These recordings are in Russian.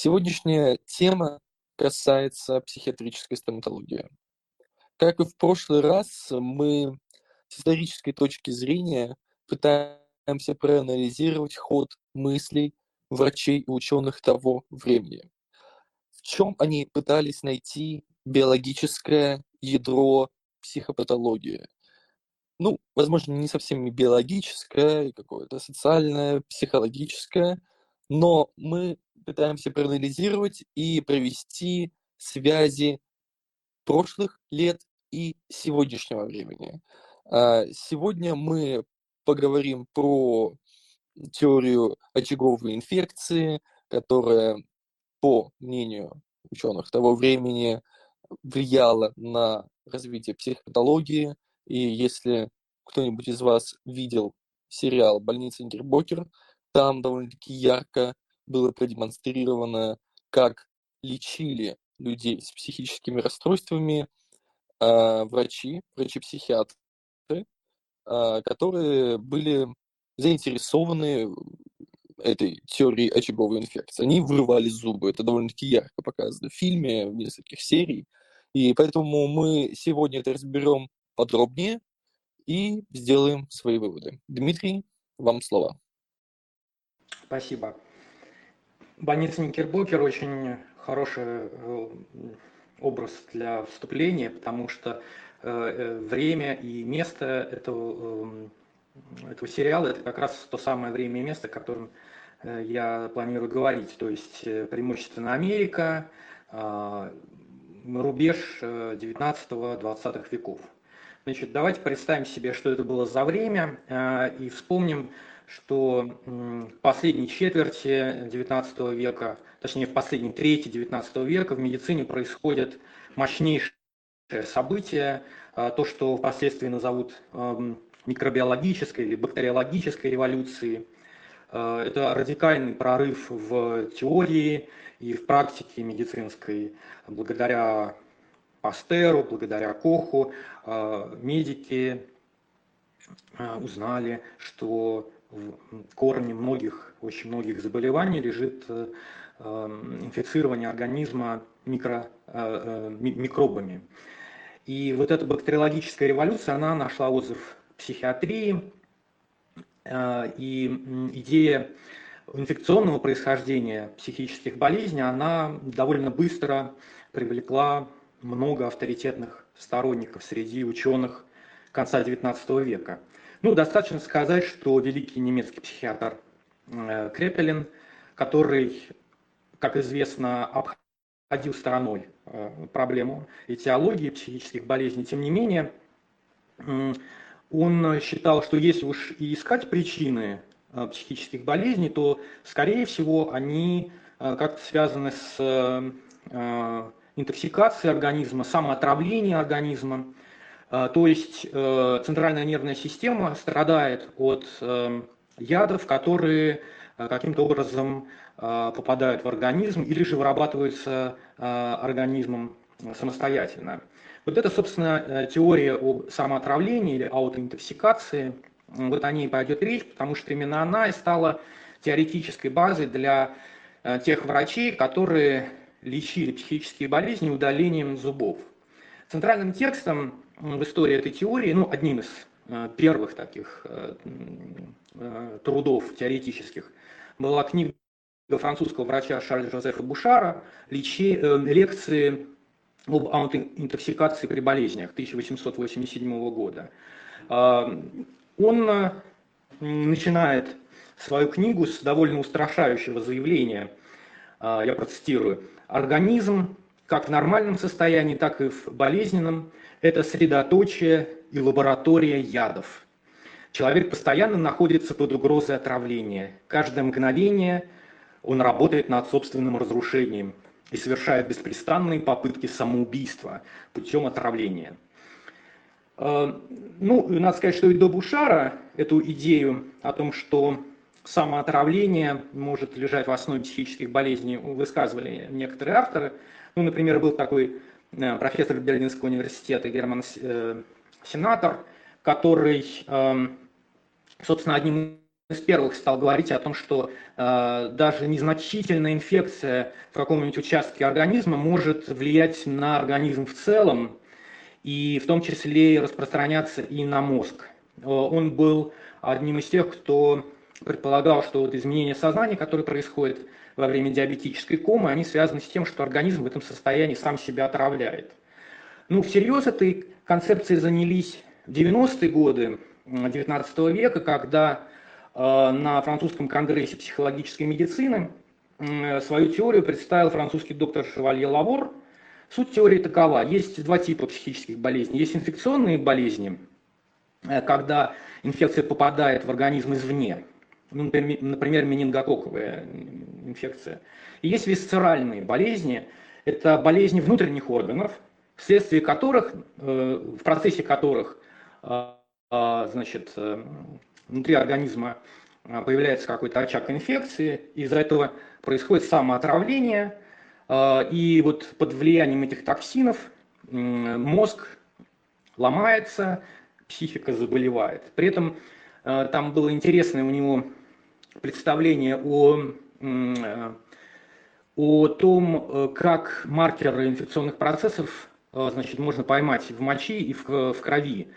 Сегодняшняя тема касается психиатрической стоматологии. Как и в прошлый раз, мы с исторической точки зрения пытаемся проанализировать ход мыслей врачей и ученых того времени. В чем они пытались найти биологическое ядро психопатологии? Ну, возможно, не совсем биологическое, какое-то социальное, психологическое, но мы пытаемся проанализировать и провести связи прошлых лет и сегодняшнего времени. А, сегодня мы поговорим про теорию очаговой инфекции, которая, по мнению ученых того времени, влияла на развитие психопатологии. И если кто-нибудь из вас видел сериал «Больница Никербокер», там довольно-таки ярко было продемонстрировано, как лечили людей с психическими расстройствами э, врачи, врачи-психиатры, э, которые были заинтересованы этой теорией очаговой инфекции. Они вырывали зубы, это довольно-таки ярко показано в фильме, в нескольких серий. И поэтому мы сегодня это разберем подробнее и сделаем свои выводы. Дмитрий, вам слово. Спасибо. Больница Никербокер очень хороший э, образ для вступления, потому что э, э, время и место этого, этого сериала это как раз то самое время и место, о котором я планирую говорить. То есть преимущественно Америка, рубеж 19-20 веков. Значит, давайте представим себе, что это было за время, и вспомним, что в последней четверти XIX века, точнее в последней трети XIX века в медицине происходят мощнейшие события, а, то, что впоследствии назовут микробиологической или бактериологической революцией. А, это радикальный прорыв в теории и в практике медицинской. Благодаря Пастеру, благодаря Коху а, медики узнали, что корне многих, очень многих заболеваний лежит э, эм, инфицирование организма микро, э, э, микробами. И вот эта бактериологическая революция, она нашла отзыв в психиатрии, и идея инфекционного происхождения психических болезней, она довольно быстро привлекла много авторитетных сторонников среди ученых конца XIX века. Ну, достаточно сказать, что великий немецкий психиатр э, Крепелин, который, как известно, обходил стороной э, проблему этиологии психических болезней, тем не менее, он считал, что если уж и искать причины э, психических болезней, то, скорее всего, они как-то связаны с интоксикацией организма, самоотравлением организма, то есть э, центральная нервная система страдает от э, ядов, которые э, каким-то образом попадают в организм или же вырабатываются организмом самостоятельно. Вот это, собственно, теория о самоотравлении или аутоинтоксикации. Вот о ней пойдет речь, потому что именно она и стала теоретической базой для тех врачей, которые лечили психические болезни удалением зубов. Центральным текстом в истории этой теории, ну, одним из э, первых таких э, э, трудов теоретических была книга французского врача Шарля Жозефа Бушара лекции об аутоинтоксикации при болезнях 1887 года. Он начинает свою книгу с довольно устрашающего заявления, я процитирую, «Организм как в нормальном состоянии, так и в болезненном, это средоточие и лаборатория ядов. Человек постоянно находится под угрозой отравления. Каждое мгновение он работает над собственным разрушением и совершает беспрестанные попытки самоубийства путем отравления. Э, ну, надо сказать, что и до Бушара эту идею о том, что самоотравление может лежать в основе психических болезней, высказывали некоторые авторы. Ну, например, был такой Э, профессор Берлинского университета Герман э, Сенатор, который, эм, собственно, одним из первых стал говорить о том, что э, даже незначительная инфекция в каком-нибудь участке организма может влиять на организм в целом, и в том числе распространяться и на мозг. Он был одним из тех, кто предполагал, что вот изменения сознания, которые происходят во время диабетической комы, они связаны с тем, что организм в этом состоянии сам себя отравляет. Ну, всерьез этой концепцией занялись в 90-е годы XIX века, когда Э, на французском конгрессе психологической медицины свою теорию представил французский доктор Шевалье Лавор. Суть теории такова. Есть два типа психических болезней. Есть инфекционные болезни, э, когда инфекция попадает в организм извне, например, менингококковая инфекция. И есть висцеральные болезни, это болезни внутренних органов, вследствие которых, в процессе которых значит, внутри организма появляется какой-то очаг инфекции, из-за этого происходит самоотравление, и вот под влиянием этих токсинов мозг ломается, психика заболевает. При этом там было интересное у него представление о, о том, как маркеры инфекционных процессов значит, можно поймать в мочи и в, в крови.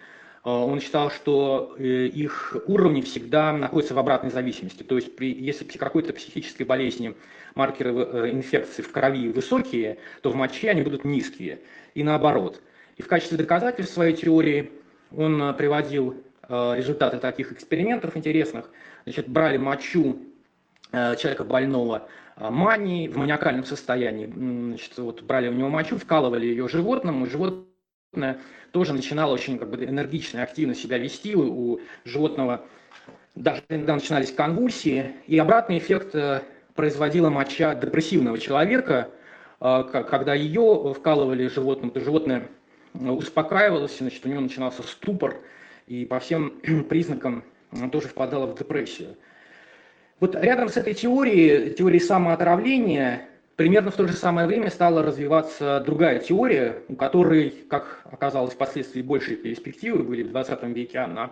Э, он считал, что э, их уровни всегда находятся в обратной зависимости. То есть при, если при какой-то психической болезни маркеры э, инфекции в крови высокие, то в моче они будут низкие. И наоборот. И в качестве доказательств своей теории он приводил результаты таких экспериментов интересных. Значит, брали мочу человека больного манией в маниакальном состоянии. Значит, вот брали у него мочу, вкалывали ее животному, животное тоже начинала очень как бы, энергично и активно себя вести. У, животного даже иногда начинались конвульсии. И обратный эффект э, производила моча депрессивного человека, э, когда ее вкалывали животным, то животное э, успокаивалось, значит, у него начинался ступор, и по всем признакам тоже впадало в депрессию. Вот рядом с этой теорией, теорией самоотравления, Примерно в то же самое время стала развиваться другая теория, у которой, как оказалось впоследствии, большие перспективы были в 20 веке, она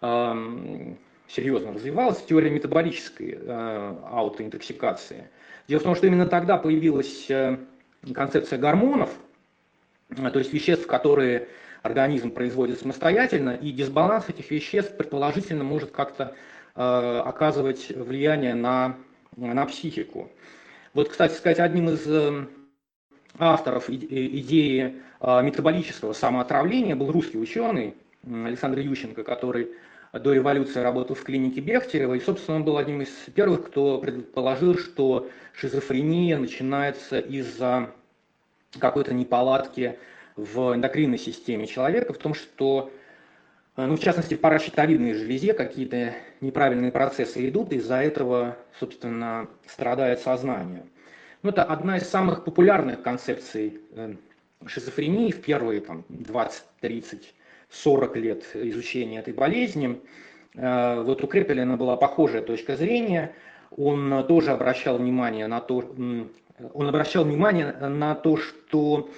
э, серьезно развивалась, теория метаболической э, аутоинтоксикации. Дело в том, что именно тогда появилась э, концепция гормонов, э, то есть веществ, которые организм производит самостоятельно, и дисбаланс этих веществ предположительно может как-то э, оказывать влияние на, на психику. Вот, кстати сказать, одним из эм, авторов идеи а, метаболического самоотравления был русский ученый Александр Ющенко, который до революции работал в клинике Бехтерева, и, собственно, он был одним из первых, кто предположил, что шизофрения начинается из-за какой-то неполадки в эндокринной системе человека, в том, что Э, ну, в частности, в паращитовидной железе какие-то неправильные процессы идут, из-за этого, собственно, страдает сознание. Ну, это одна из самых популярных концепций э, шизофрении в первые там, 20, 30, 40 лет изучения этой болезни. Э, вот у Крепелина была похожая точка зрения. Он тоже обращал внимание на то, он обращал внимание на то, что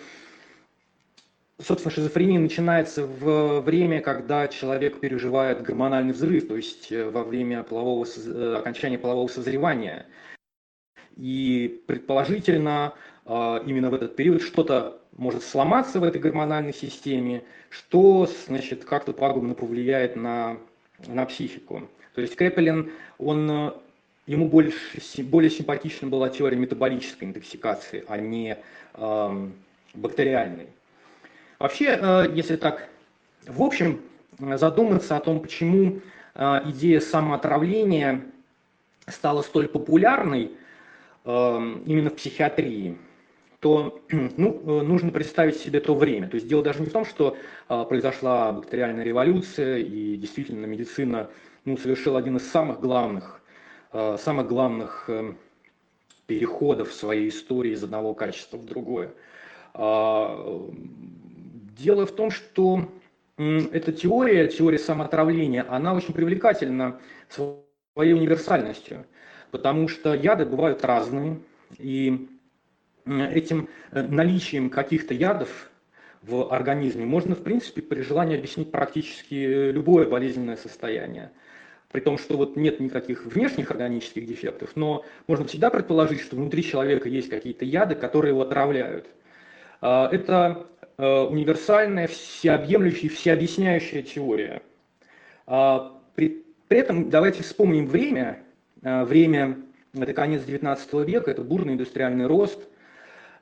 собственно, шизофрения начинается в время, когда человек переживает гормональный взрыв, то есть э, во время полового, э, окончания полового созревания. И предположительно, а, именно в этот период что-то может сломаться в этой гормональной системе, что значит, как-то пагубно повлияет на, на психику. То есть Крепелин, он, э, ему больше, более симпатична была теория метаболической интоксикации, а не э, бактериальной. Вообще, э, если так в общем задуматься о том, почему э, идея самоотравления стала столь популярной э, именно в психиатрии, то ну, нужно представить себе то время. То есть дело даже не в том, что произошла бактериальная революция и действительно медицина ну, совершила один из самых главных, самых главных переходов в своей истории из одного качества в другое. Дело в том, что эта теория, теория самоотравления, она очень привлекательна своей универсальностью, потому что яды бывают разные, и этим э, наличием каких-то ядов в организме можно, в принципе, при желании объяснить практически любое болезненное состояние. при том, что вот нет никаких внешних органических дефектов, но можно всегда предположить, что внутри человека есть какие-то яды, которые его отравляют. А, это э, универсальная, всеобъемлющая, всеобъясняющая теория. А, при, при этом давайте вспомним время. А, время – это конец XIX века, это бурный индустриальный рост.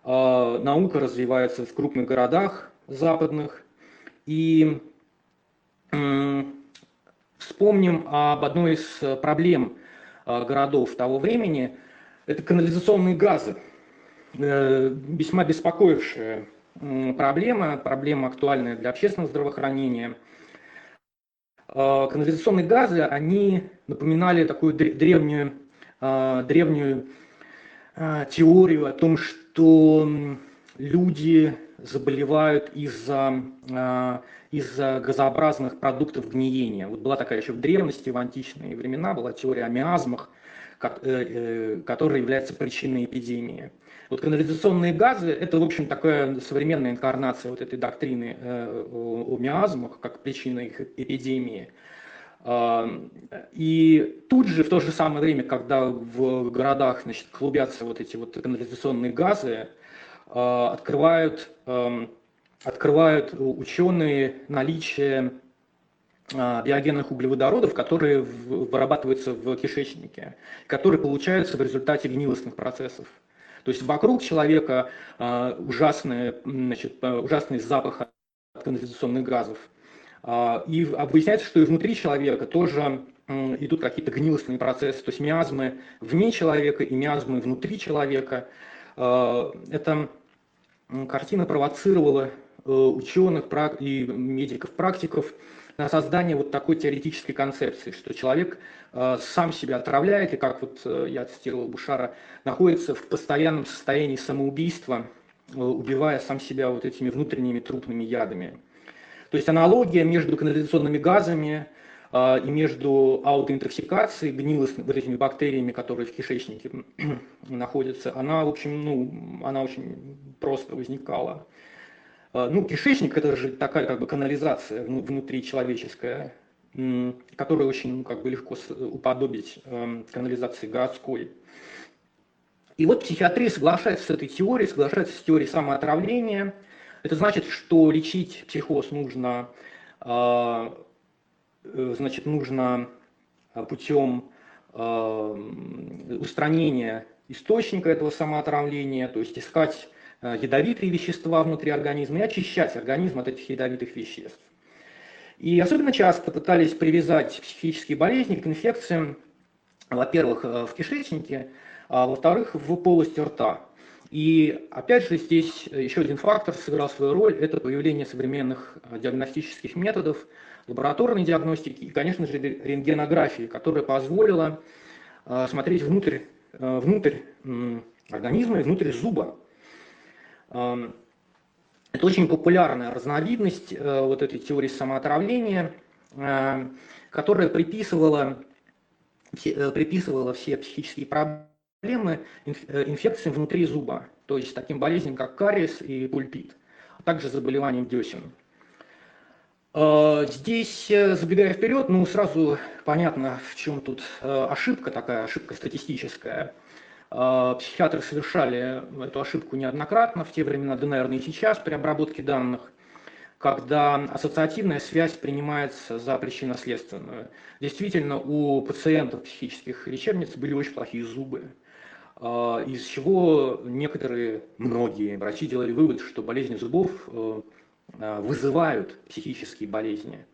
Наука развивается в крупных городах западных. И Вспомним об одной из э, проблем э, городов того времени. Это канализационные газы. Э, весьма беспокоившая проблема, проблема актуальная для общественного здравоохранения. Канализационные газы, они напоминали такую древнюю, древнюю теорию о том, что люди заболевают из-за из-за газообразных продуктов гниения. Вот была такая еще в древности, в античные времена, была теория о миазмах, э, э, которая является причиной эпидемии. Вот канализационные газы – это, в общем, такая современная инкарнация вот этой доктрины э, о миазмах, как причина их эпидемии. И тут же, в то же самое время, когда в городах значит, клубятся вот эти вот канализационные газы, открывают эм, открывают ученые наличие а, биогенных углеводородов, которые вырабатываются в кишечнике, которые получаются в результате гнилостных процессов. То есть вокруг человека а, ужасный, значит, ужасный запах от канализационных газов. А, и выясняется, что и внутри человека тоже идут какие-то гнилостные процессы, то есть миазмы вне человека и миазмы внутри человека. Эта картина провоцировала Э, ученых и медиков, практиков на создание вот такой теоретической концепции, что человек э, сам себя отравляет, и как вот э, я цитировал Бушара, находится в постоянном состоянии самоубийства, убивая сам себя вот этими внутренними трупными ядами. То есть аналогия между канализационными газами и между аутоинтоксикацией, гнилостными вот этими бактериями, которые в кишечнике находятся, она, в общем, ну, она очень просто возникала. А, ну, кишечник это же такая как бы канализация внутри человеческая, которую очень ну, как бы легко уподобить эм, канализации городской. И вот психиатрия соглашается с этой теорией, соглашается с теорией самоотравления. Это значит, что лечить психоз нужно, а, э, значит, нужно путем а, устранения источника этого самоотравления, то есть искать ядовитые вещества внутри организма и очищать организм от этих ядовитых веществ. И особенно часто пытались привязать психические болезни к инфекциям, во-первых, э, в кишечнике, а во-вторых, в полости рта. И опять же здесь еще один фактор сыграл свою роль, это появление современных э, диагностических методов, лабораторной диагностики и, конечно же, рентгенографии, которая позволила смотреть внутрь, внутрь организма и внутрь зуба. Это очень популярная разновидность э, вот этой теории самоотравления, э, которая приписывала, э, приписывала все психические проблемы инфекциям внутри зуба, то есть таким болезням, как кариес и пульпит, а также заболеваниям десен. Здесь, забегая вперед, ну сразу понятно, в чем тут ошибка такая, ошибка статистическая – а, психиатры совершали эту ошибку неоднократно в те времена, да, наверное, и сейчас при обработке данных, когда ассоциативная связь принимается за причинно-следственную. Действительно, у пациентов психических лечебниц были очень плохие зубы, а, из чего некоторые, многие врачи делали вывод, что болезни зубов э, а, вызывают психические болезни.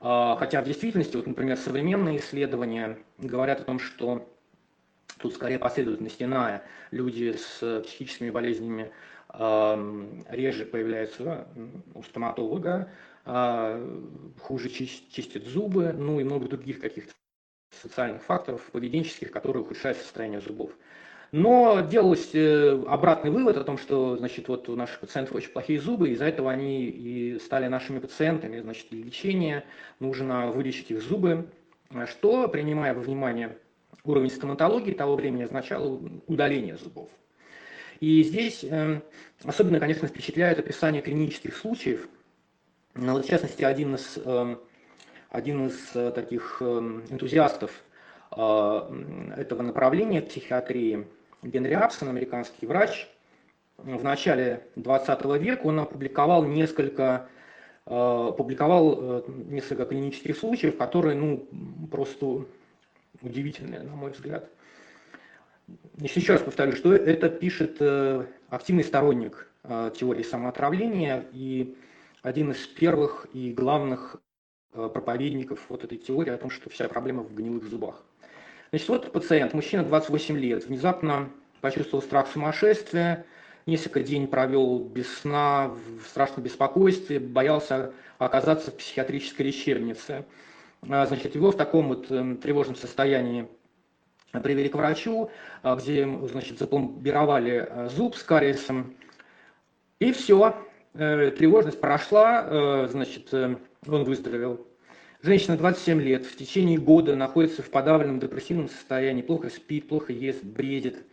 Хотя в действительности, вот, например, современные исследования говорят о том, что Тут скорее последовательность иная. Люди с психическими болезнями реже появляются у стоматолога, а, хуже чистят зубы, ну и много других каких-то социальных факторов, поведенческих, которые ухудшают состояние зубов. Но делалось э, обратный вывод о том, что значит, вот у наших пациентов очень плохие зубы, из-за этого они и стали нашими пациентами. Значит, для лечения нужно вылечить их зубы, что, принимая во внимание уровень стоматологии того времени означало удаление зубов. И здесь э, особенно, конечно, впечатляет описание клинических случаев. Ну, вот, в частности, один из э, один из таких эм, энтузиастов этого направления психиатрии, Генри Апсон, американский врач, в начале 20 века он опубликовал несколько публиковал несколько клинических случаев, которые ну, просто удивительные, на мой взгляд. Еще раз повторю, что это пишет э, активный сторонник э, теории самоотравления и один из первых и главных э, проповедников вот этой теории о том, что вся проблема в гнилых зубах. Значит, вот пациент, мужчина 28 лет, внезапно почувствовал страх сумасшествия, несколько дней провел без сна, в страшном беспокойстве, боялся оказаться в психиатрической лечебнице. Значит, его в таком вот тревожном состоянии привели к врачу, а, где значит, запломбировали э, зуб с кариесом, и все, э, тревожность прошла, э, значит, он выздоровел. Женщина 27 лет, в течение года находится в подавленном депрессивном состоянии, плохо спит, плохо ест, бредит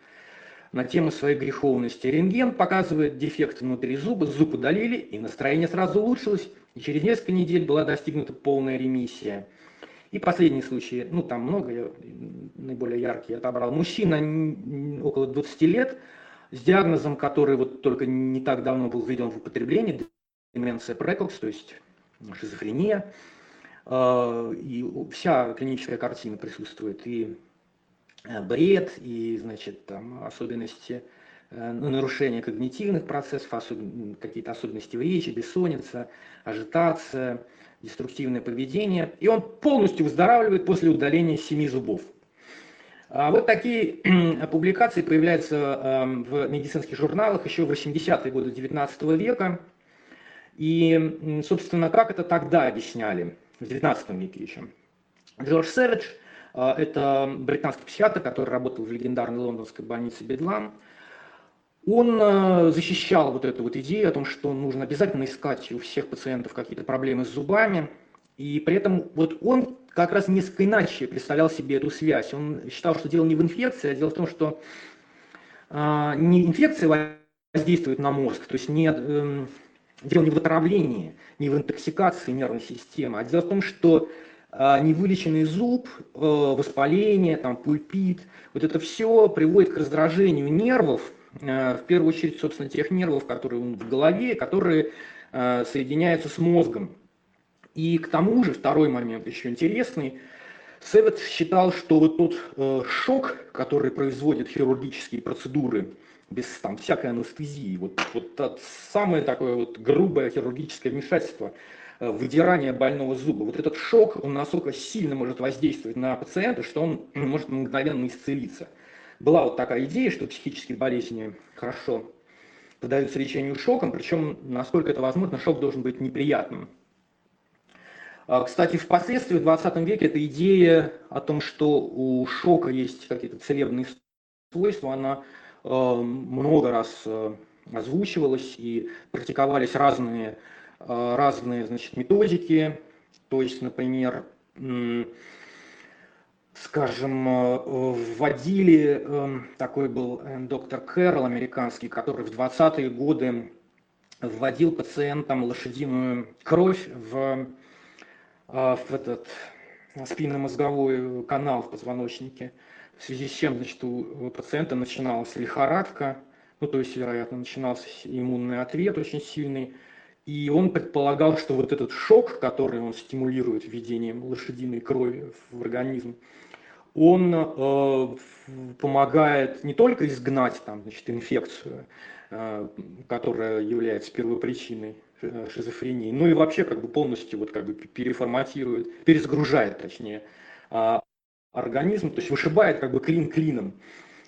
на тему своей греховности. Рентген показывает дефект внутри зуба, зуб удалили, и настроение сразу улучшилось, и через несколько недель была достигнута полная ремиссия. И последний случай, ну там много, я наиболее яркий отобрал. Мужчина около 20 лет с диагнозом, который вот только не так давно был введен в употребление, деменция прекокс, то есть шизофрения. А, и вся клиническая картина присутствует, и э, бред, и, значит, там особенности э, ну, нарушения когнитивных процессов, особ... какие-то особенности в речи, бессонница, ажитация, деструктивное поведение, и он полностью выздоравливает после удаления семи зубов. А вот такие публикации появляются эм, в медицинских журналах еще в 80-е годы 19 века. И, собственно, как это тогда объясняли, в 19 веке еще. Джордж Сэвидж, э, это британский психиатр, который работал в легендарной лондонской больнице Бедлам, он э, защищал вот эту вот идею о том, что нужно обязательно искать у всех пациентов какие-то проблемы с зубами, и при этом вот он как раз несколько иначе представлял себе эту связь. Он считал, что дело не в инфекции, а дело в том, что э, не инфекция воздействует на мозг, то есть не, э, дело не в отравлении, не в интоксикации нервной системы, а дело в том, что э, невылеченный зуб, э, воспаление, там, пульпит, вот это все приводит к раздражению нервов, в первую очередь, собственно, тех нервов, которые в голове, которые э, соединяются с мозгом. И к тому же, второй момент еще интересный, Севет считал, что вот тот э, шок, который производят хирургические процедуры, без там, всякой анестезии, вот, вот самое такое вот грубое хирургическое вмешательство, выдирание больного зуба, вот этот шок, он настолько сильно может воздействовать на пациента, что он может мгновенно исцелиться была вот такая идея, что психические болезни хорошо поддаются лечению шоком, причем, насколько это возможно, шок должен быть неприятным. А, кстати, впоследствии в 20 веке эта идея о том, что у шока есть какие-то целебные свойства, она э, много раз э, озвучивалась и практиковались разные, э, разные значит, методики. То есть, например, скажем, э, вводили, эм, такой был э, доктор Кэрролл американский, который в 20-е годы вводил пациентам лошадиную кровь в, э, в этот спинномозговой канал в позвоночнике, в связи с чем значит, у пациента начиналась лихорадка, ну, то есть, вероятно, начинался иммунный ответ очень сильный, и он предполагал, что вот этот шок, который он стимулирует введением лошадиной крови в организм, он э, помогает не только изгнать там, значит, инфекцию, э, которая является первопричиной э, шизофрении, но и вообще как бы полностью вот как бы переформатирует, перезагружает, точнее, э, организм, то есть вышибает как бы клин клином.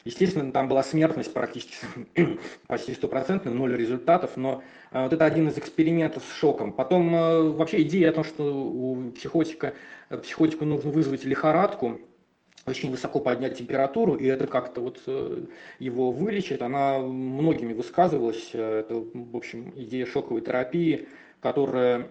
Естественно, там была смертность практически почти стопроцентная, ноль результатов, но э, вот это один из экспериментов с шоком. Потом э, вообще идея о том, что у психотика, психотику нужно вызвать лихорадку, очень высоко поднять температуру, и это как-то вот э, его вылечит. Она многими высказывалась. Э, это, в общем, идея шоковой терапии, которая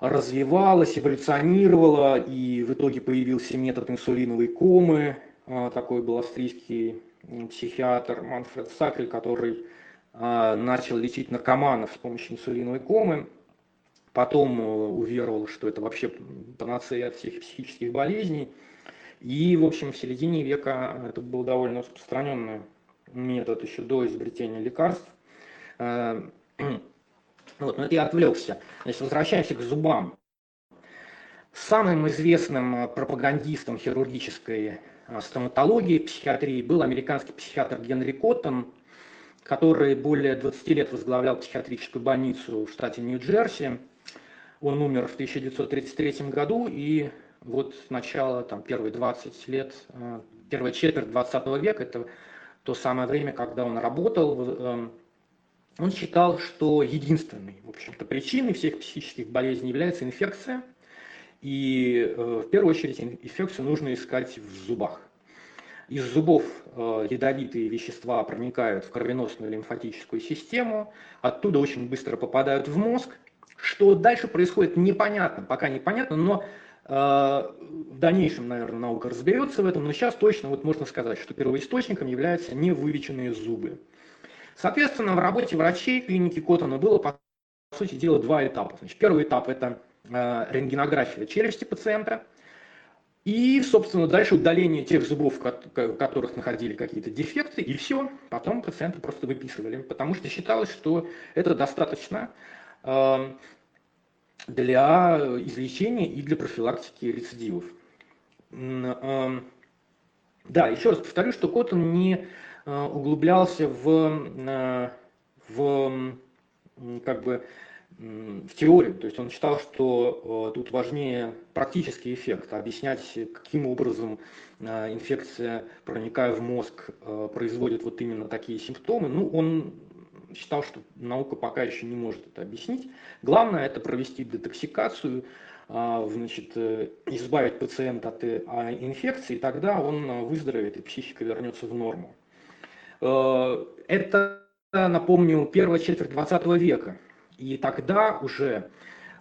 развивалась, эволюционировала, и в итоге появился метод инсулиновой комы. А, такой был австрийский психиатр Манфред Сакель, который а, начал лечить наркоманов с помощью инсулиновой комы. потом уверовал, что это вообще панацея от всех психических болезней. И, в общем, в середине века это был довольно распространенный метод еще до изобретения лекарств. Вот, но это я отвлекся. Значит, возвращаемся к зубам. Самым известным пропагандистом хирургической стоматологии, психиатрии был американский психиатр Генри Коттон, который более 20 лет возглавлял психиатрическую больницу в штате Нью-Джерси. Он умер в 1933 году, и вот с начала, там, первые 20 лет, а, первая четверть 20 века, это то самое время, когда он работал, эм, он считал, что единственной, в общем-то, причиной всех психических болезней является инфекция – и э, в первую очередь инфекцию нужно искать в зубах. Из зубов э, ядовитые вещества проникают в кровеносную лимфатическую систему, оттуда очень быстро попадают в мозг. Что дальше происходит, непонятно, пока непонятно, но э, в дальнейшем, наверное, наука разберется в этом, но сейчас точно вот можно сказать, что первоисточником являются невывеченные зубы. Соответственно, в работе врачей клиники Коттона было, по сути дела, два этапа. Значит, первый этап – это Э, рентгенография челюсти пациента, и, собственно, дальше удаление тех зубов, в которых находили какие-то дефекты, и все. Потом пациента просто выписывали, потому что считалось, что это достаточно э, для излечения и для профилактики рецидивов. Э, да, еще раз повторю, что Коттон не углублялся в, в как бы, в теорию. То есть он считал, что э, тут важнее практический эффект, объяснять, каким образом э, инфекция, проникая в мозг, э, производит вот именно такие симптомы. Ну, он считал, что наука пока еще не может это объяснить. Главное это провести детоксикацию, значит, избавить пациента от инфекции, и тогда он выздоровеет и психика вернется в норму. Это, напомню, первая четверть 20 века. И тогда уже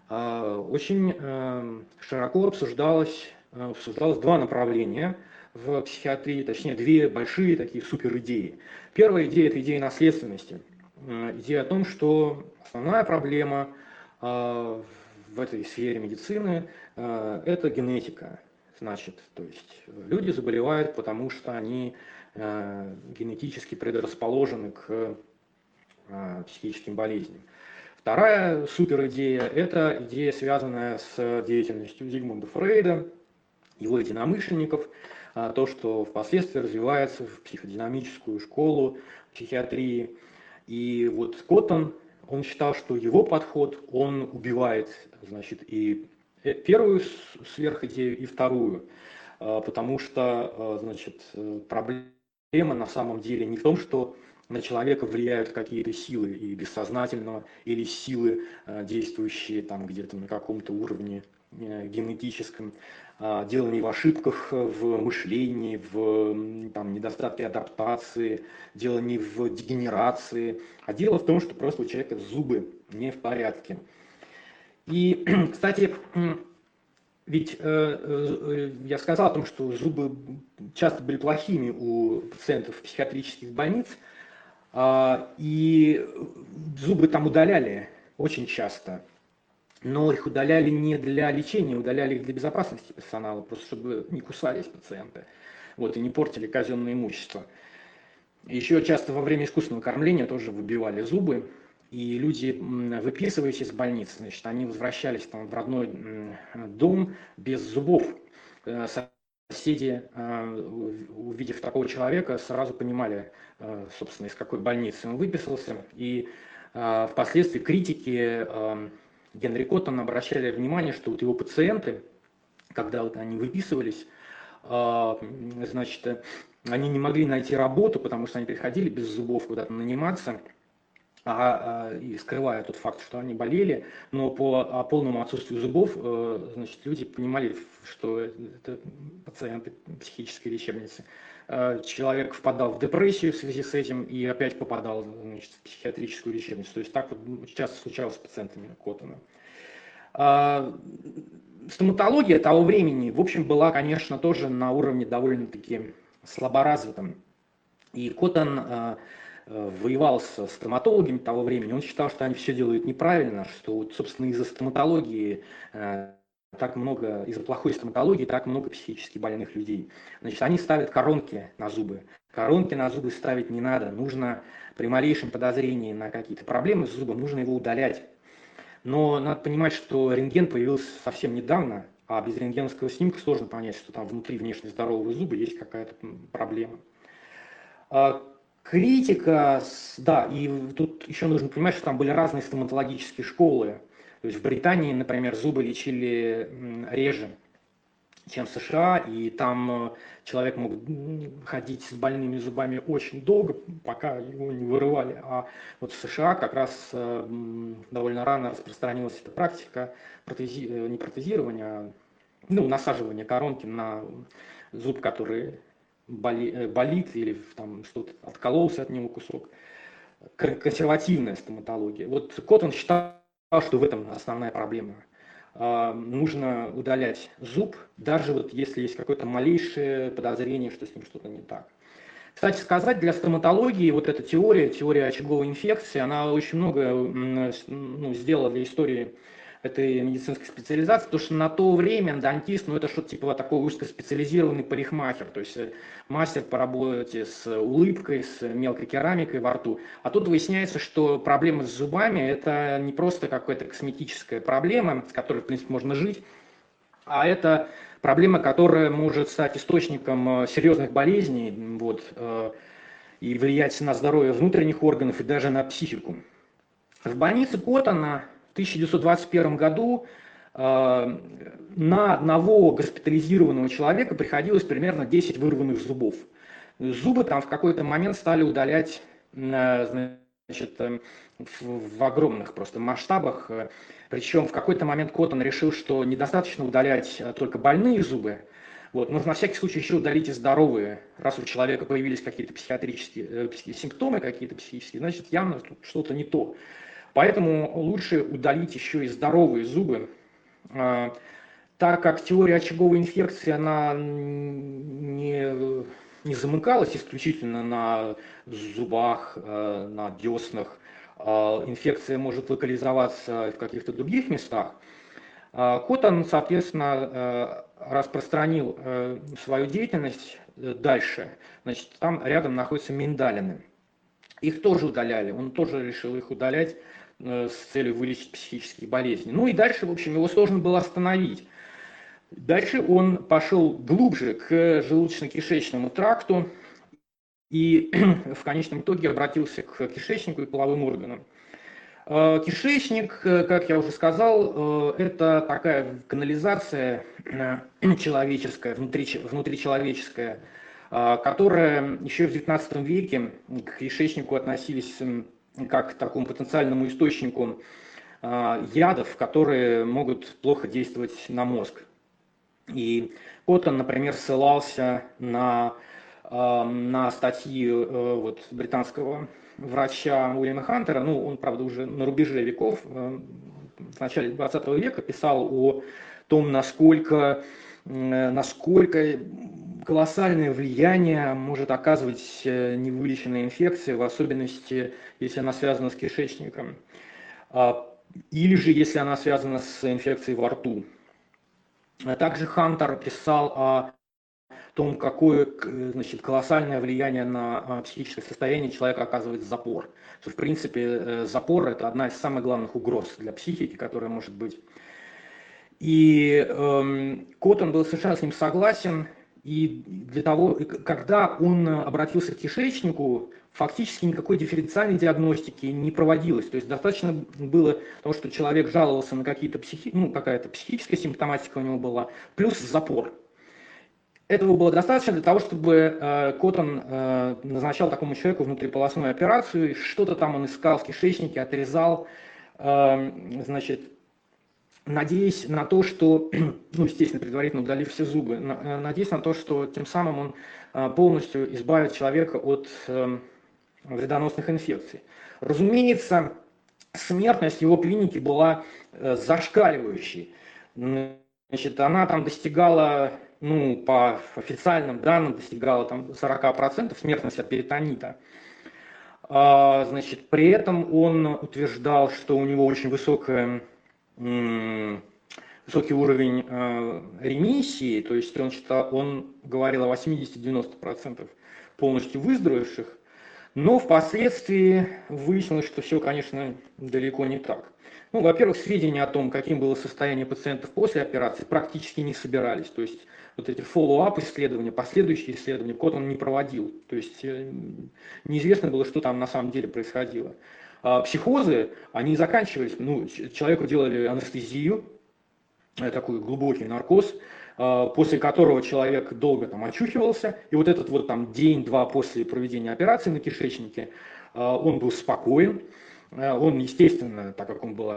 э, очень э, широко обсуждалось, э, обсуждалось два направления в психиатрии, точнее две большие такие супер идеи. Первая идея – это идея наследственности. Идея о том, что основная проблема в этой сфере медицины – это генетика. Значит, то есть люди заболевают, потому что они генетически предрасположены к психическим болезням. Вторая супер идея – это идея, связанная с деятельностью Зигмунда Фрейда, его единомышленников, то, что впоследствии развивается в психодинамическую школу психиатрии. И вот Коттон, он считал, что его подход, он убивает, значит, и э, первую сверхидею, и вторую, а, потому что, а, значит, э, проблема на самом деле не в том, что на человека влияют какие-то силы и бессознательного, или силы, э, действующие там где-то на каком-то уровне генетическом. А, дело не в ошибках в мышлении, в там, недостатке адаптации, дело не в дегенерации, а дело в том, что просто у человека зубы не в порядке. И, кстати, ведь э, я сказал о том, что зубы часто были плохими у пациентов психиатрических больниц, а, и зубы там удаляли очень часто. Но их удаляли не для лечения, удаляли их для безопасности персонала, просто чтобы не кусались пациенты вот, и не портили казенное имущество. Еще часто во время искусственного кормления тоже выбивали зубы, и люди, выписываясь из больницы, значит, они возвращались там, в родной дом без зубов. Э, соседи, э, увидев такого человека, сразу понимали, э, собственно, из какой больницы он выписался. И впоследствии критики Генри Коттона обращали внимание, что вот его пациенты, когда вот они выписывались, значит, они не могли найти работу, потому что они приходили без зубов куда-то наниматься – а, а, и скрывая тот факт, что они болели, но по полному отсутствию зубов, э, значит, люди понимали, что это пациенты психической лечебницы. Э, человек впадал в депрессию в связи с этим и опять попадал значит, в психиатрическую лечебницу. То есть так вот часто случалось с пациентами Коттона. А, стоматология того времени, в общем, была, конечно, тоже на уровне довольно-таки слаборазвитым. И Коттон воевал с стоматологами того времени, он считал, что они все делают неправильно, что, собственно, из-за стоматологии так много, из-за плохой стоматологии так много психически больных людей. Значит, они ставят коронки на зубы. Коронки на зубы ставить не надо. Нужно при малейшем подозрении на какие-то проблемы с зубом, нужно его удалять. Но надо понимать, что рентген появился совсем недавно, а без рентгеновского снимка сложно понять, что там внутри внешне здорового зуба есть какая-то проблема. А, критика, да, и тут еще нужно понимать, что там были разные стоматологические школы. То есть в Британии, например, зубы лечили реже, чем в США, и там э, человек мог ходить с больными зубами очень долго, пока его не вырывали. А вот в США как раз э, довольно рано распространилась эта практика протези... Э, не протезирования, а ну, насаживания коронки на зуб, который боли... болит или там что-то откололся от него кусок. Консервативная стоматология. Вот Коттон считал, что в этом основная проблема. А, нужно удалять зуб, даже вот если есть какое-то малейшее подозрение, что с ним что-то не так. Кстати сказать, для стоматологии вот эта теория, теория очаговой инфекции, она очень много ну, сделала для истории этой медицинской специализации, потому что на то время дантист, ну это что-то типа такой узкоспециализированный парикмахер, то есть э, мастер по работе с улыбкой, с мелкой керамикой во рту. А тут выясняется, что проблема с зубами это не просто какая-то косметическая проблема, с которой, в принципе, можно жить, а это проблема, которая может стать источником э, серьезных болезней вот, э, и влиять на здоровье внутренних органов и даже на психику. В больнице Коттона 1921 году э, на одного госпитализированного человека приходилось примерно 10 вырванных зубов. Зубы там в какой-то момент стали удалять э, значит, э, в огромных просто масштабах. Причем в какой-то момент Коттон решил, что недостаточно удалять только больные зубы, вот, нужно на всякий случай еще удалить и здоровые. Раз у человека появились какие-то психиатрические э, симптомы, какие-то психические, значит, явно что-то не то. Поэтому лучше удалить еще и здоровые зубы, а, так как теория очаговой инфекции, она не, не замыкалась исключительно на зубах, а, на деснах. А, инфекция может локализоваться в каких-то других местах. Коттон, соответственно, распространил свою деятельность дальше. Значит, там рядом находятся миндалины. Их тоже удаляли, он тоже решил их удалять Э, с целью вылечить психические болезни. Ну и дальше, в общем, его сложно было остановить. Дальше он пошел глубже к желудочно-кишечному тракту и в конечном итоге обратился к кишечнику и половым органам. Э, кишечник, э, как я уже сказал, это такая канализация человеческая, внутри, внутричеловеческая, которая еще в XIX веке к кишечнику относились как такому потенциальному источнику а, ядов, которые могут плохо действовать на мозг. И Коттон, например, ссылался на, а, на статьи э, вот, британского врача Уильяма Хантера, ну, он, правда, уже на рубеже веков, э, в начале 20 века писал о том, насколько, насколько колоссальное влияние может оказывать э, невылеченная инфекция, в особенности, если она связана с кишечником, а, или же если она связана с инфекцией во рту. А также Хантер писал о том, какое значит, колоссальное влияние на а, психическое состояние человека оказывает запор. Что, в принципе, э, запор – это одна из самых главных угроз для психики, которая может быть. И эм, Коттон был совершенно с ним согласен, и для того, когда он обратился к кишечнику, фактически никакой дифференциальной диагностики не проводилось. То есть достаточно было того, что человек жаловался на какие-то психи... ну, какая-то психическая симптоматика у него была, плюс запор. Этого было достаточно для того, чтобы э, Коттон э, назначал такому человеку внутриполосную операцию, что-то там он искал в кишечнике, отрезал, э, значит, надеясь на то, что, ну, естественно, предварительно удалив все зубы, э, надеясь на то, что тем самым он э, полностью избавит человека от эм, вредоносных инфекций. Разумеется, смертность его клиники была э, зашкаливающей. Значит, она там достигала, ну, по официальным данным, достигала там 40% смертности от перитонита. А, значит, при этом он утверждал, что у него очень высокая, высокий уровень э, ремиссии, то есть он, считал, он говорил о 80-90% полностью выздоровевших, но впоследствии выяснилось, что все, конечно, далеко не так. Ну, во-первых, сведения о том, каким было состояние пациентов после операции, практически не собирались. То есть вот эти follow-up исследования, последующие исследования код он не проводил. То есть э, неизвестно было, что там на самом деле происходило. А психозы, они заканчивались, ну, человеку делали анестезию, э, такой глубокий наркоз, а, после которого человек долго там очухивался, и вот этот вот там день-два после проведения операции на кишечнике, а, он был спокоен, Э, он, естественно, так как он был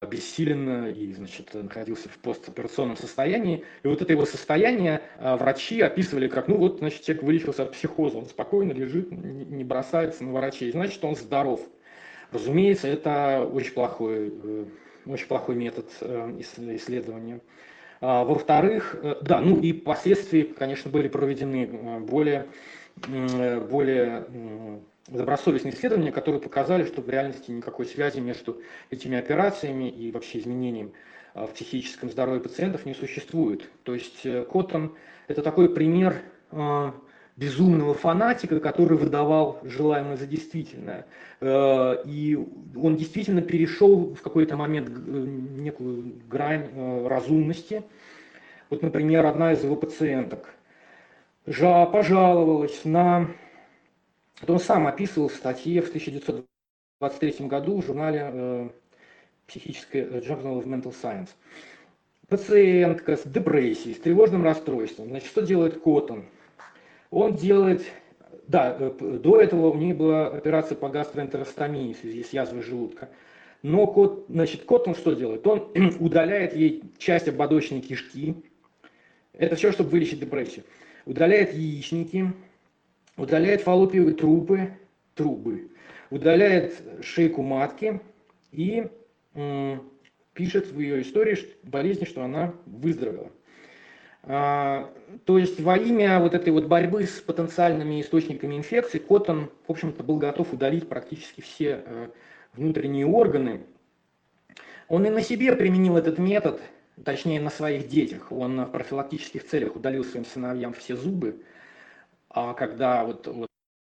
обессилен и, значит, находился в постоперационном состоянии. И вот это его состояние врачи описывали как, ну вот, значит, человек вылечился от психоза, он спокойно лежит, не бросается на врачей, значит, он здоров. Разумеется, это очень плохой, э, очень плохой метод исследования. А, во-вторых, да, ну и впоследствии, конечно, были проведены более, более добросовестные исследования, которые показали, что в реальности никакой связи между этими операциями и вообще изменением в психическом здоровье пациентов не существует. То есть э, Коттон – это такой пример безумного фанатика, который выдавал желаемое за действительное. Э, и он действительно перешел в какой-то момент некую грань э, разумности. Вот, например, одна из его пациенток пожаловалась на это он сам описывал в статье в 1923 году в журнале э, психической э, Journal of Mental Science. Пациентка с депрессией, с тревожным расстройством. Значит, что делает Коттон? Он делает, да, э, до этого у нее была операция по гастроэнтеростомии в связи с язвой желудка. Но кот, значит, Коттон что делает? Он удаляет ей часть ободочной кишки. Это все, чтобы вылечить депрессию. Удаляет яичники, удаляет фаллопиевые трубы, трубы, удаляет шейку матки и пишет в ее истории болезни, что она выздоровела. А, то есть во имя вот этой вот борьбы с потенциальными источниками инфекции Коттон, в общем-то, был готов удалить практически все э, внутренние органы. Он и на себе применил этот метод, точнее на своих детях. Он в профилактических целях удалил своим сыновьям все зубы, а когда вот, вот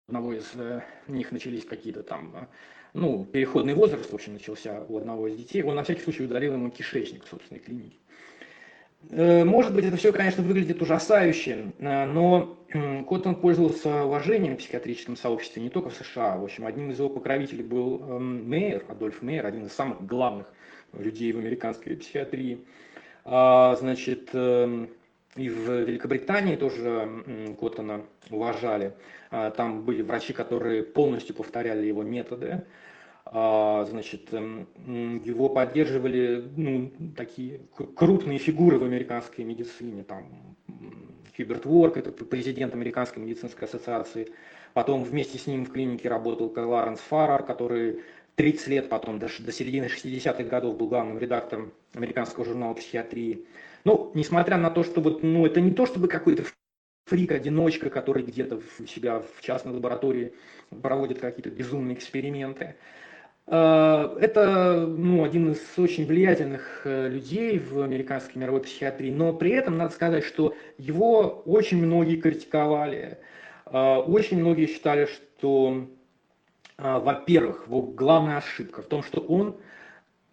одного из э, них начались какие-то там, э, ну, переходный возраст, в общем, начался у одного из детей, он на всякий случай удалил ему кишечник в собственной клинике. Э, может быть, это все, конечно, выглядит ужасающе, но Коттон пользовался уважением в психиатрическом сообществе не только в США. В общем, одним из его покровителей был эм, Мейер, Адольф Мейер, один из самых главных людей в американской психиатрии. А, значит, эм, и в Великобритании тоже Коттона уважали. А, там были врачи, которые полностью повторяли его методы. А, значит, его поддерживали ну, такие крупные фигуры в американской медицине. Там Хьюберт Ворк, это президент Американской медицинской ассоциации. Потом вместе с ним в клинике работал Ларенс Фаррар, который 30 лет потом, до, до середины 60-х годов был главным редактором американского журнала психиатрии. Ну, несмотря на то, что вот, ну, это не то, чтобы какой-то фрик-одиночка, который где-то у себя в частной лаборатории проводит какие-то безумные эксперименты. А, это ну, один из очень влиятельных э, людей в американской мировой психиатрии, но при этом надо сказать, что его очень многие критиковали. А, очень многие считали, что, а, во-первых, его главная ошибка в том, что он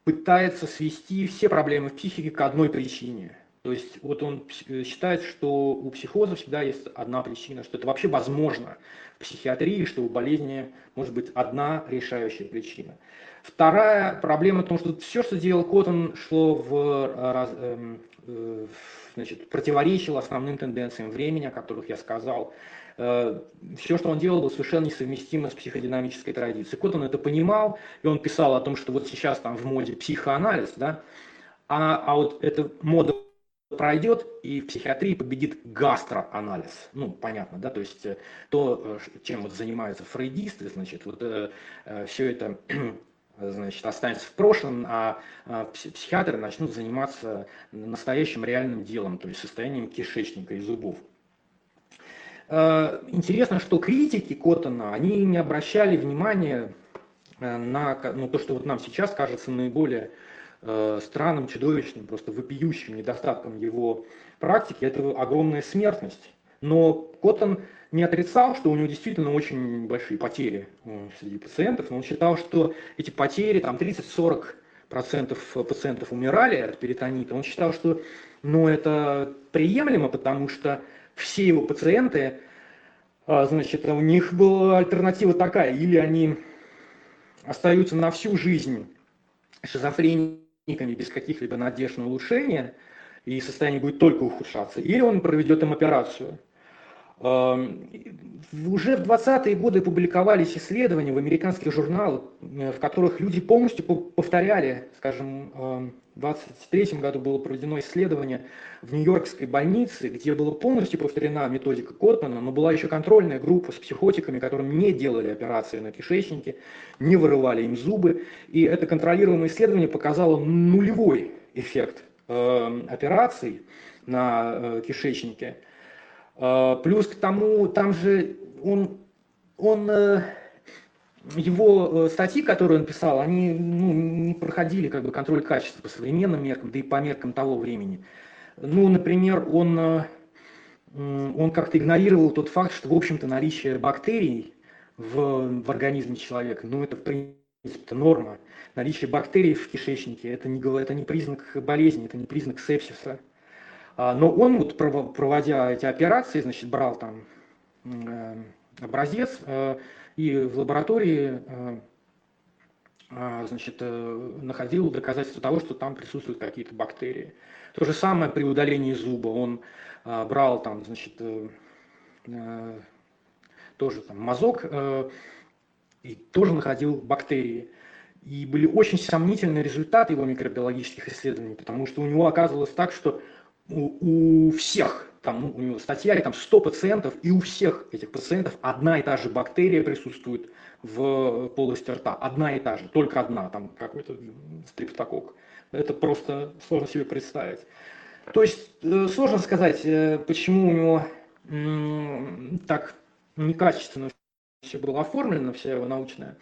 пытается свести все проблемы в психике к одной причине. То есть вот он э, считает, что у психоза всегда есть одна причина, что это вообще возможно в психиатрии, что у болезни может быть одна решающая причина. Вторая проблема в том, что все, что делал Коттон, шло в, э, эм, э, значит, противоречило основным тенденциям времени, о которых я сказал. Все, что он делал, было совершенно несовместимо с психодинамической традицией. Кот он это понимал, и он писал о том, что вот сейчас там в моде психоанализ, да, а, а вот эта мода пройдет, и в психиатрии победит гастроанализ. Ну, понятно, да, то есть э, то, э, чем вот занимаются фрейдисты, значит, вот э, все это значит, останется в прошлом, а, а психиатры начнут заниматься настоящим реальным делом, то есть состоянием кишечника и зубов. э, интересно, что критики Коттона, они не обращали внимания э, на ну, то, что вот нам сейчас кажется наиболее э, странным, чудовищным, просто вопиющим недостатком его практики, это огромная смертность. Но Коттон не отрицал, что у него действительно очень большие потери среди пациентов, но он считал, что эти потери, там 30-40 процентов пациентов умирали от перитонита, он считал, что ну, это приемлемо, потому что все его пациенты, а, значит, у них была альтернатива такая, или они остаются на всю жизнь шизофрениками без каких-либо надежд на улучшение, и состояние будет только ухудшаться, или он проведет им операцию. Уже в 20-е годы публиковались исследования в американских журналах, э, в которых люди полностью повторяли, скажем, в 2023 году было проведено исследование в Нью-Йоркской больнице, где была полностью повторена методика Коттмана, но была еще контрольная группа с психотиками, которым не делали операции на кишечнике, не вырывали им зубы. И это контролируемое исследование показало нулевой эффект э, операций на э, кишечнике – плюс к тому, там же он, он э, его э, статьи, которые он писал, они ну, не проходили как бы контроль качества по современным меркам, да и по меркам того времени. Ну, например, он, э, он как-то игнорировал тот факт, что, в общем-то, наличие бактерий в, в организме человека, ну, это, в принципе, норма. Наличие бактерий в кишечнике – это не, это не признак болезни, это не признак сепсиса. А, но он, вот, проводя эти операции, значит, брал там э, образец э, и в лаборатории э, значит, находил доказательства того, что там присутствуют какие-то бактерии. То же самое при удалении зуба. Он брал там, значит, тоже там мазок и тоже находил бактерии. И были очень сомнительные результаты его микробиологических исследований, потому что у него оказывалось так, что у, всех, там, ну, у него статья, там 100 пациентов, и у всех этих пациентов одна и та же бактерия присутствует в полости рта. Одна и та же, только одна, там какой-то стриптокок. Это просто сложно себе представить. То есть э, сложно сказать, э, почему у него так некачественно все было оформлено, вся его научная,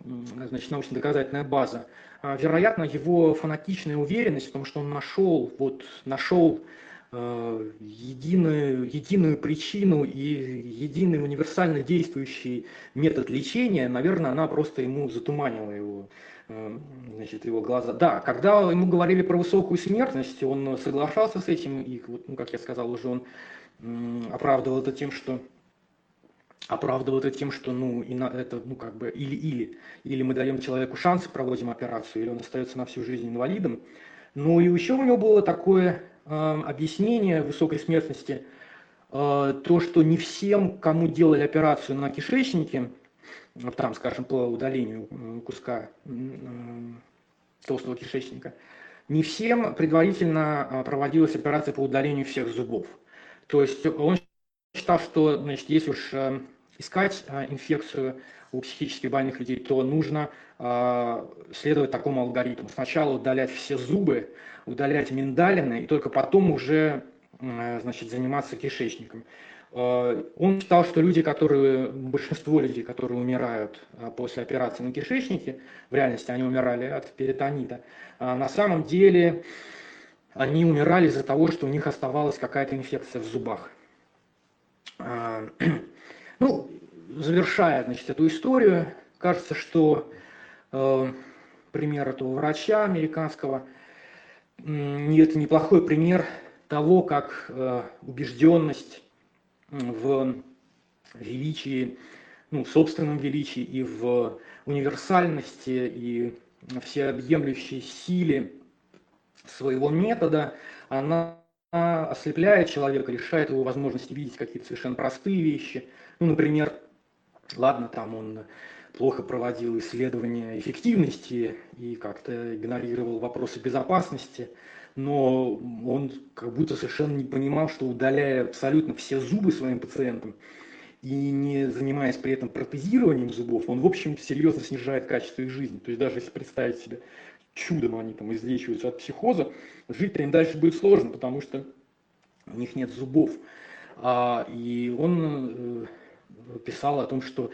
значит, научно-доказательная база. А, вероятно, его фанатичная уверенность в том, что он нашел, вот, нашел э, единую, единую причину и единый универсально действующий метод лечения, наверное, она просто ему затуманила его, э, значит, его глаза. Да, когда ему говорили про высокую смертность, он соглашался с этим, и, ну, как я сказал уже, он оправдывал это тем, что оправдывал это тем, что ну, и на, это ну, как бы или-или. Или мы даем человеку шанс, проводим операцию, или он остается на всю жизнь инвалидом. Ну и еще у него было такое э, объяснение высокой смертности, э, то, что не всем, кому делали операцию на кишечнике, там, скажем, по удалению куска э, толстого кишечника, не всем предварительно проводилась операция по удалению всех зубов. То есть он считал, что, значит, если уж искать а, инфекцию у психически больных людей, то нужно а, следовать такому алгоритму. Сначала удалять все зубы, удалять миндалины, и только потом уже значит, заниматься кишечником. А, он считал, что люди, которые, большинство людей, которые умирают после операции на кишечнике, в реальности они умирали от перитонита, на самом деле они умирали из-за того, что у них оставалась какая-то инфекция в зубах. Ну, завершая значит, эту историю, кажется, что э, пример этого врача американского э, это неплохой пример того, как э, убежденность в величии, ну, в собственном величии и в универсальности и всеобъемлющей силе своего метода, она ослепляет человека, лишает его возможности видеть какие-то совершенно простые вещи, ну, например, ладно, там он плохо проводил исследования эффективности и как-то игнорировал вопросы безопасности, но он как будто совершенно не понимал, что удаляя абсолютно все зубы своим пациентам и не занимаясь при этом протезированием зубов, он, в общем, серьезно снижает качество их жизни. То есть даже если представить себе чудом они там излечиваются от психоза, жить им дальше будет сложно, потому что у них нет зубов. А, и он э, писал о том, что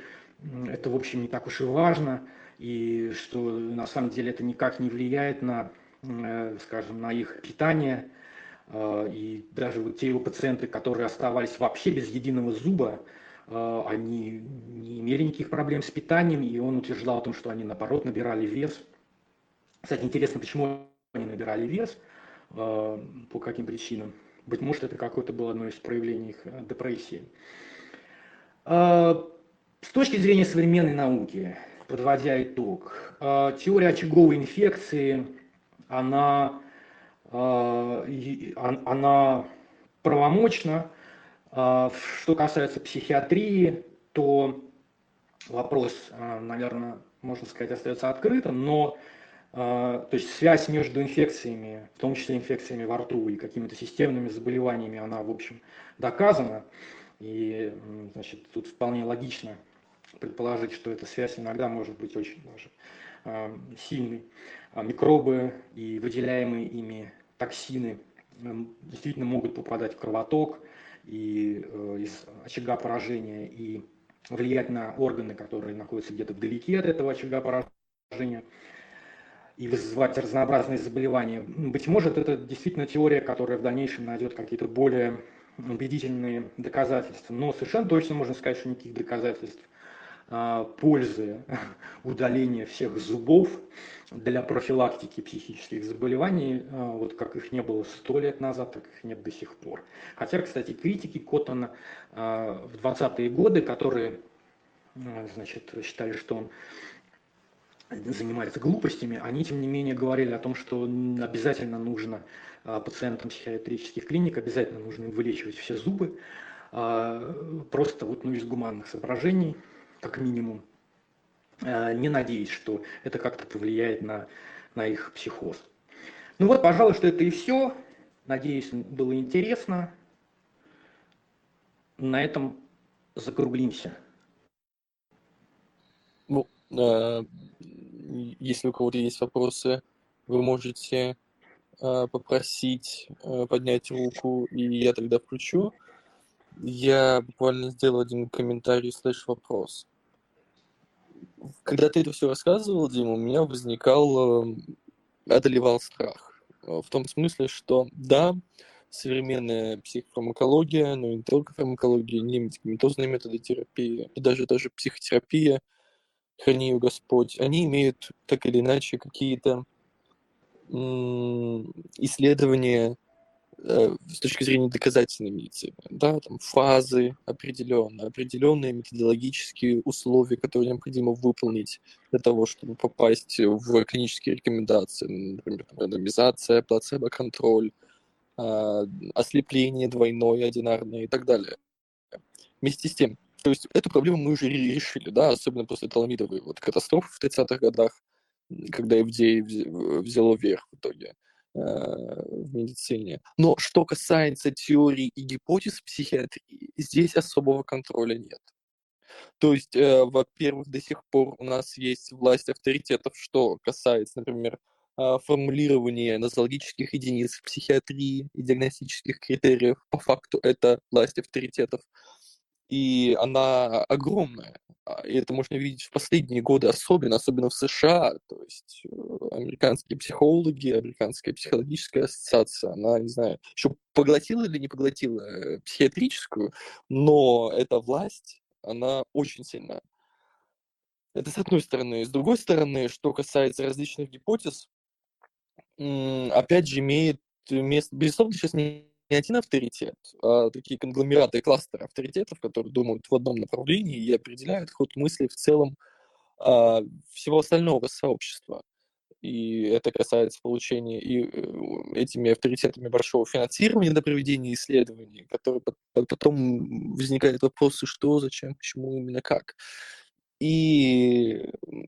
это, в общем, не так уж и важно, и что на самом деле это никак не влияет на, э, скажем, на их питание. А, и даже вот те его пациенты, которые оставались вообще без единого зуба, а, они не имели никаких проблем с питанием, и он утверждал о том, что они, наоборот, набирали вес. Кстати, интересно, почему они набирали вес, по каким причинам. Быть может, это какое-то было одно из проявлений их э, депрессии. А, с точки зрения современной науки, подводя итог, теория очаговой инфекции, она, она правомочна. Что касается психиатрии, то вопрос, наверное, можно сказать, остается открытым, но то есть связь между инфекциями, в том числе инфекциями во рту и какими-то системными заболеваниями, она, в общем, доказана. И значит, тут вполне логично предположить, что эта связь иногда может быть очень даже а, сильной. А микробы и выделяемые ими токсины действительно могут попадать в кровоток и э, из очага поражения и влиять на органы, которые находятся где-то вдалеке от этого очага поражения и вызывать разнообразные заболевания. Быть может, это действительно теория, которая в дальнейшем найдет какие-то более убедительные доказательства. Но совершенно точно можно сказать, что никаких доказательств а, пользы удаления всех зубов для профилактики психических заболеваний, а, вот как их не было сто лет назад, так их нет до сих пор. Хотя, кстати, критики Коттона а, в 20-е годы, которые значит, считали, что он занимается глупостями, они, тем не менее, говорили о том, что обязательно нужно а, пациентам психиатрических клиник, обязательно нужно им вылечивать все зубы, а, просто вот, ну, из гуманных соображений, как минимум, а, не надеясь, что это как-то повлияет на, на их психоз. Ну вот, пожалуй, что это и все. Надеюсь, было интересно. На этом закруглимся. Ну, если у кого-то есть вопросы, вы можете э, попросить э, поднять руку, и я тогда включу. Я буквально сделал один комментарий слэш вопрос. Когда ты это все рассказывал, Дима, у меня возникал, э, одолевал страх. В том смысле, что да, современная психофармакология, но и не только фармакология, не медикаментозные методы терапии, и даже, даже психотерапия – храни ее Господь, они имеют так или иначе какие-то исследования э, с точки зрения доказательной медицины, да, там фазы определенные, определенные методологические условия, которые необходимо выполнить для того, чтобы попасть в клинические рекомендации, например, рандомизация, плацебо-контроль, а, ослепление двойное, одинарное и так далее. Вместе с тем, то есть эту проблему мы уже решили, да, особенно после Таламидовой вот катастрофы в 30-х годах, когда FDA взяло вверх в итоге э, в медицине. Но что касается теорий и гипотез психиатрии, здесь особого контроля нет. То есть, э, во-первых, до сих пор у нас есть власть авторитетов, что касается, например, э, формулирования нозологических единиц в психиатрии и диагностических критериев. По факту это власть авторитетов и она огромная. А, и это можно видеть в последние годы, особенно, особенно в США. То есть э, американские психологи, американская психологическая ассоциация, она, не знаю, еще поглотила или не поглотила э, психиатрическую, но эта власть, она очень сильна. Это с одной стороны. С другой стороны, что касается различных гипотез, опять же, имеет место, безусловно, сейчас не не один авторитет, а такие конгломераты, кластеры авторитетов, которые думают в одном направлении и определяют ход мысли в целом а, всего остального сообщества. И это касается получения и э, этими авторитетами большого финансирования для проведения исследований, которые потом возникают вопросы, что, зачем, почему, именно как. И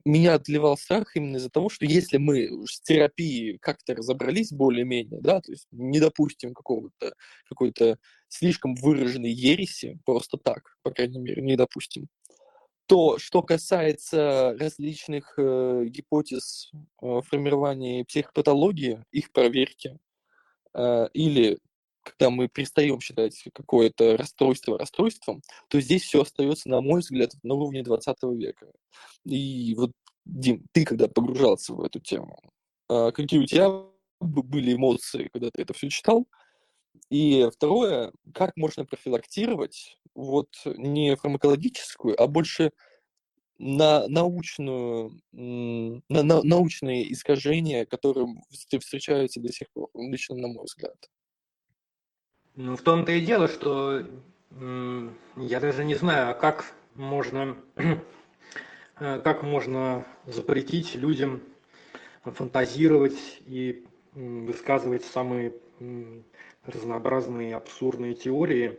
меня отливал страх именно из-за того, что если мы с терапией как-то разобрались более-менее, да, то есть не допустим какого-то, какой-то слишком выраженной ереси, просто так, по крайней мере, не допустим, то, что касается различных э, гипотез э, формирования психопатологии, их проверки, э, или когда мы перестаем считать какое-то расстройство расстройством, то здесь все остается, на мой взгляд, на уровне 20 века. И вот, Дим, ты когда погружался в эту тему, а, какие у тебя были эмоции, когда ты это все читал? И второе, как можно профилактировать вот не фармакологическую, а больше на научную, на, на научные искажения, которые встречаются до сих пор, лично на мой взгляд. Ну, в том-то и дело, что я даже не знаю, а как можно, э, как можно запретить людям фантазировать и высказывать самые разнообразные абсурдные теории.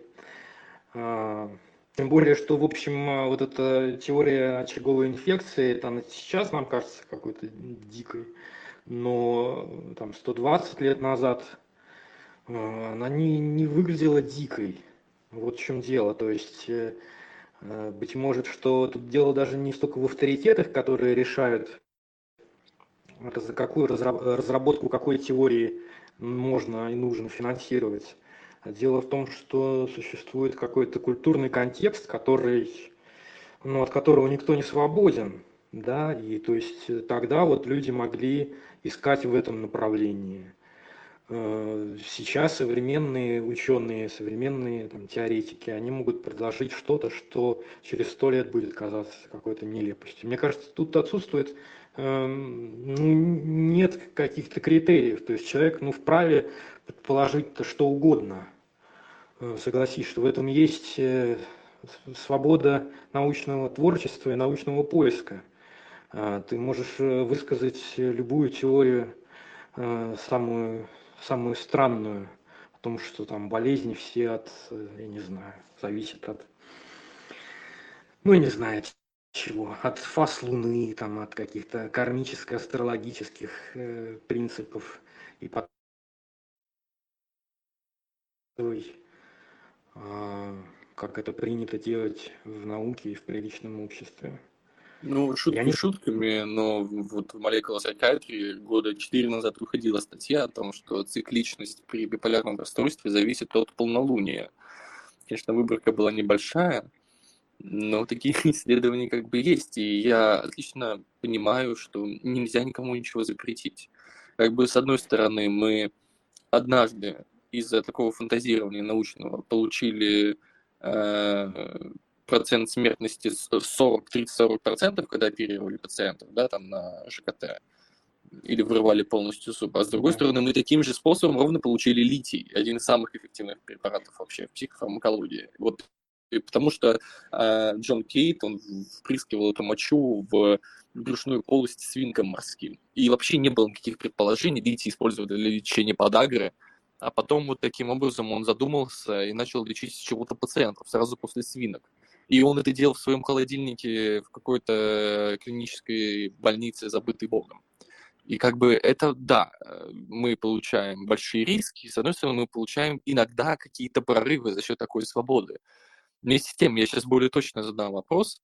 А, тем более, что, в общем, вот эта теория очаговой инфекции, там сейчас нам кажется какой-то дикой, но там 120 лет назад а, она не, не выглядела дикой. Вот в чем дело. То есть, э, э, быть может, что тут дело даже не столько в авторитетах, которые решают, за какую разработку какой теории можно и нужно финансировать. Дело в том, что существует какой-то культурный контекст, который, ну, от которого никто не свободен. Да, и то есть тогда вот люди могли искать в этом направлении. Э, сейчас современные ученые, современные там, теоретики, они могут предложить что-то, что через сто лет будет казаться какой-то нелепостью. Мне кажется, тут отсутствует Эм, ну, нет каких-то критериев. То есть человек ну, вправе предположить-то что угодно. Э, согласись, что в этом есть э, свобода научного творчества и научного поиска. Ты можешь высказать любую теорию, самую, самую странную, о том, что там болезни все от, я не знаю, зависят от, ну, не знаю, чего? От фаз Луны, там, от каких-то кармическо-астрологических э, принципов и потом э, как это принято делать в науке и в приличном обществе. Ну, шутки не... шутками, но вот в Molecular Psychiatry года четыре назад выходила статья о том, что цикличность при биполярном расстройстве зависит от полнолуния. Конечно, выборка была небольшая, но такие исследования как бы есть, и я отлично понимаю, что нельзя никому ничего запретить. Как бы с одной стороны мы однажды из-за такого фантазирования научного получили э, процент смертности 40, 30-40%, когда оперировали пациентов, да, там на ЖКТ, или вырывали полностью зуб. А с другой стороны, мы таким же способом ровно получили литий, один из самых эффективных препаратов вообще в психофармакологии. Вот потому что э, Джон Кейт, он впрыскивал эту мочу в брюшную полость свинкам морским. И вообще не было никаких предположений литий использовать для лечения подагры. А потом вот таким образом он задумался и начал лечить чего-то пациентов сразу после свинок. И он это делал в своем холодильнике в какой-то клинической больнице, забытой богом. И как бы это, да, мы получаем большие риски, с одной стороны, мы получаем иногда какие-то прорывы за счет такой свободы. Вместе с тем, я сейчас более точно задам вопрос.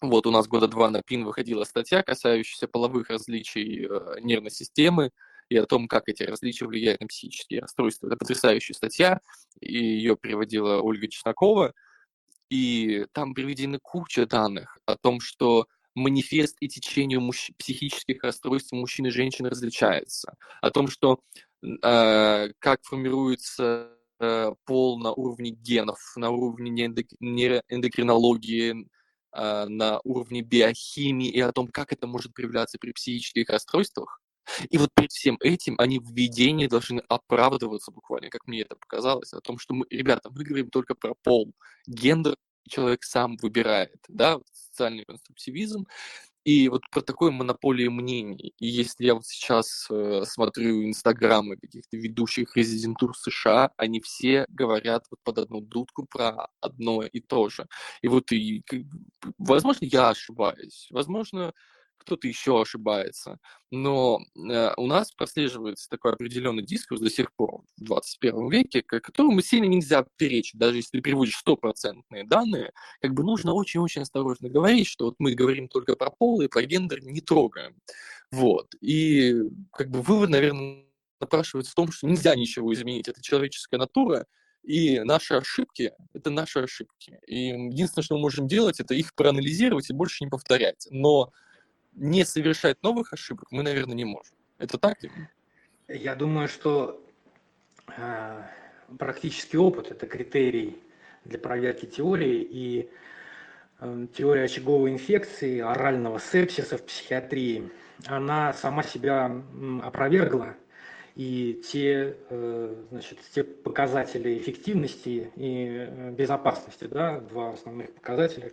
Вот у нас года два на ПИН выходила статья, касающаяся половых различий э, нервной системы и о том, как эти различия влияют на психические расстройства. Это потрясающая статья, и ее переводила Ольга Чеснокова. И там приведены куча данных о том, что манифест и течение мужч... психических расстройств мужчин и женщин различается, о том, что э, как формируется Э, пол на уровне генов, на уровне эндокринологии, а, на уровне биохимии и о том, как это может проявляться при психических расстройствах. И вот перед всем этим они в введении должны оправдываться буквально, как мне это показалось, о том, что мы, ребята, мы говорим только про пол. Гендер человек сам выбирает, да, социальный конструктивизм, и вот про такой монополию мнений. И если я вот сейчас э, смотрю инстаграмы каких-то ведущих резидентур США, они все говорят вот под одну дудку про одно и то же. И вот и, возможно, я ошибаюсь, возможно, кто-то еще ошибается. Но э, у нас прослеживается такой определенный дискурс до сих пор в 21 веке, которому сильно нельзя перечить, даже если ты приводишь стопроцентные данные, как бы нужно очень-очень осторожно говорить, что вот мы говорим только про пол и про гендер не трогаем. Вот. И как бы вывод, наверное, напрашивается в том, что нельзя ничего изменить. Это человеческая натура, и наши ошибки — это наши ошибки. И единственное, что мы можем делать, это их проанализировать и больше не повторять. Но не совершать новых ошибок мы, наверное, не можем. Это так? Я думаю, что э, практический опыт – это критерий для проверки теории, и э, теория очаговой инфекции, орального сепсиса в психиатрии, она сама себя опровергла – и те, э, значит, те показатели эффективности и э, безопасности, да, два основных показателя,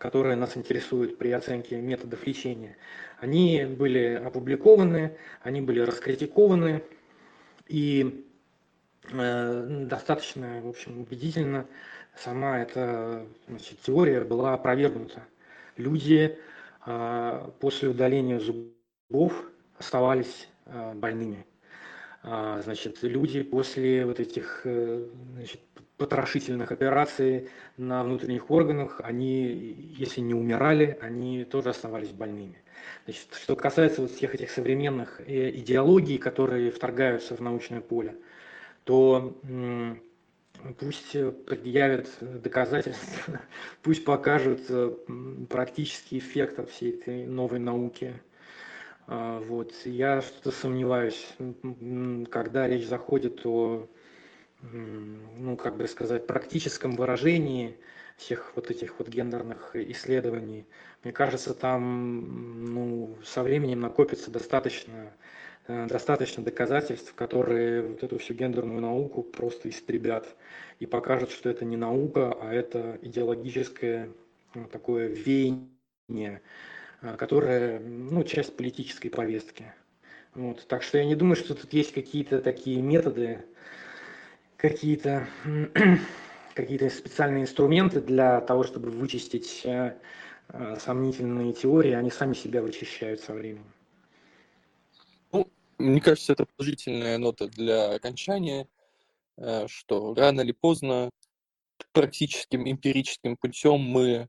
которые нас интересуют при оценке методов лечения, они были опубликованы, они были раскритикованы, и э, достаточно, в общем, убедительно сама эта значит, теория была опровергнута. Люди э, после удаления зубов оставались э, больными. А, значит, люди после вот этих э, значит, потрошительных операций на внутренних органах, они, если не умирали, они тоже оставались больными. Значит, что касается вот всех этих современных э, идеологий, которые вторгаются в научное поле, то пусть предъявят доказательства, пусть покажут э, практический эффект всей этой новой науки, вот. Я что-то сомневаюсь, когда речь заходит о, ну, как бы сказать, практическом выражении всех вот этих вот гендерных исследований. Мне кажется, там ну, со временем накопится достаточно, э, достаточно доказательств, которые вот эту всю гендерную науку просто истребят и покажут, что это не наука, а это идеологическое ну, такое веяние, а, которая, ну, часть политической повестки. Вот. Так что я не думаю, что тут есть какие-то такие методы, какие-то какие-то специальные инструменты для того, чтобы вычистить э, э, сомнительные теории, они сами себя вычищают со временем. Ну, мне кажется, это положительная нота для окончания, э, что рано или поздно практическим эмпирическим путем мы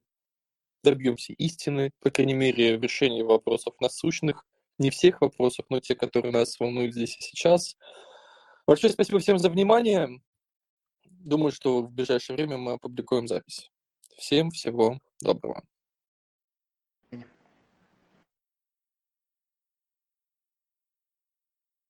добьемся истины, по крайней мере, в решении вопросов насущных, не всех вопросов, но те, которые нас волнуют здесь и сейчас. Большое спасибо всем за внимание. Думаю, что в ближайшее время мы опубликуем запись. Всем всего доброго.